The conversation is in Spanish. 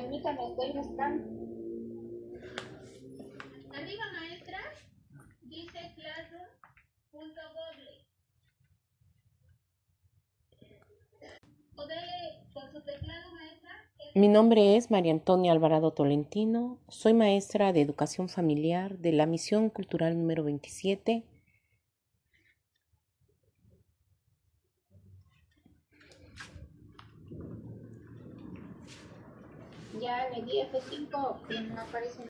Permítame, estoy buscando. Arriba, maestra, dice classroom.google. O dele por su teclado, maestra. Mi nombre es María Antonia Alvarado Tolentino, soy maestra de educación familiar de la Misión Cultural número 27. Ya le di F5, no aparece